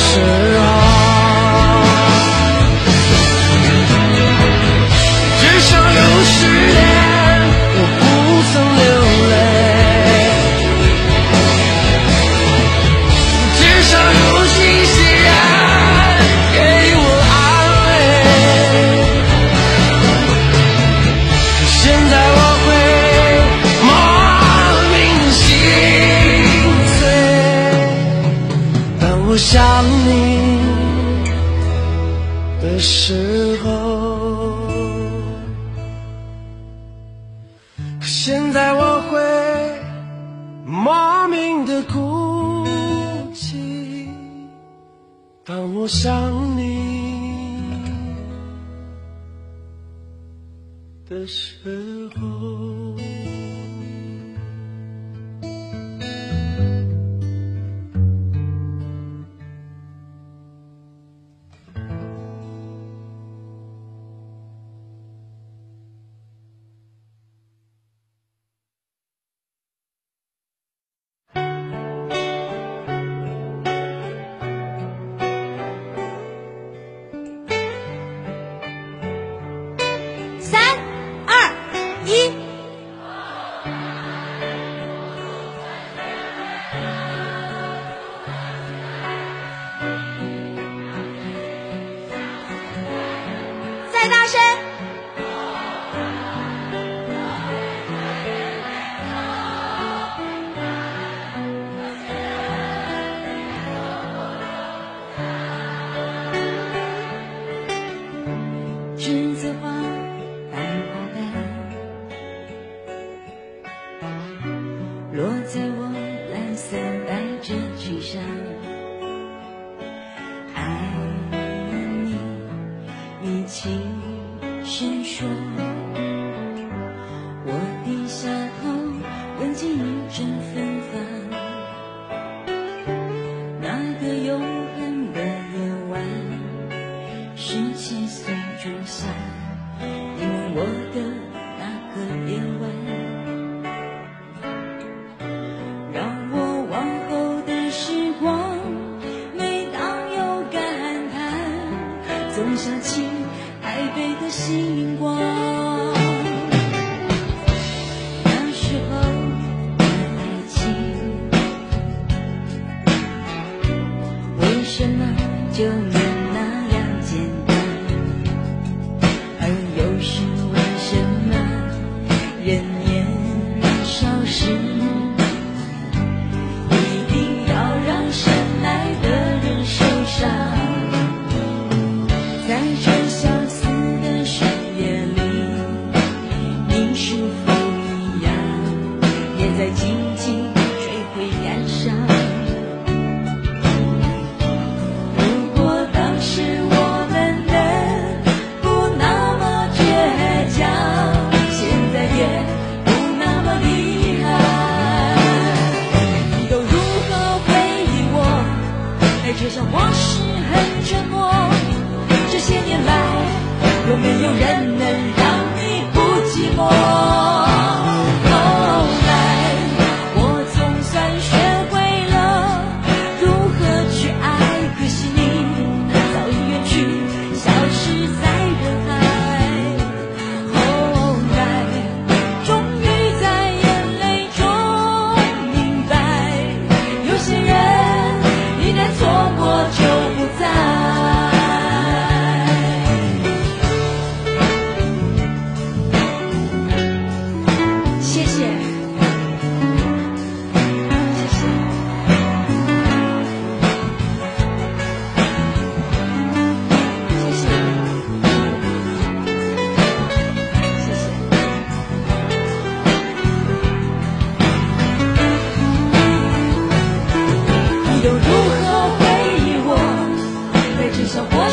是啊。现在我会莫名的哭泣当我想你的时候。着起台北的星光。你是否一样也在静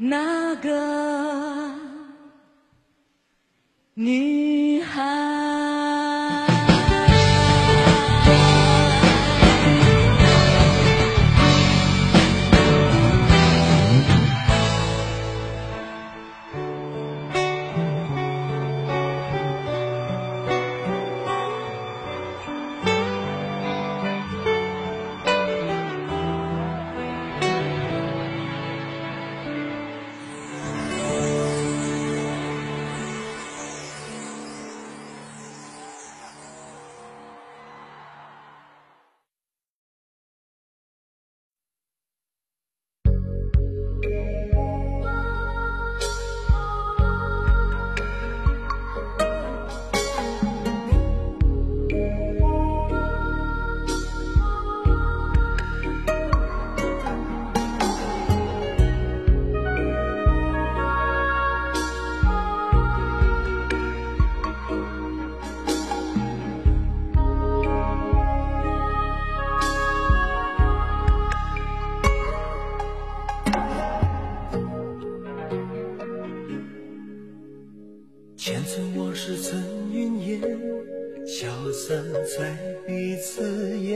那个女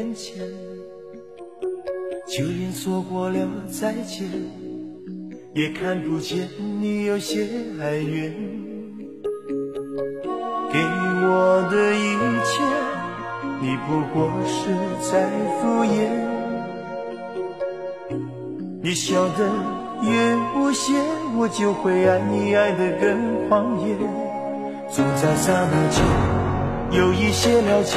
眼前。就连说过了再见，也看不见你有些哀怨。给我的一切，你不过是在敷衍。你笑得越无邪，我就会爱你爱得更狂野。总在刹那间有一些了解，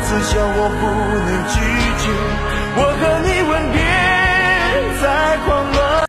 此笑我不能拒绝。我和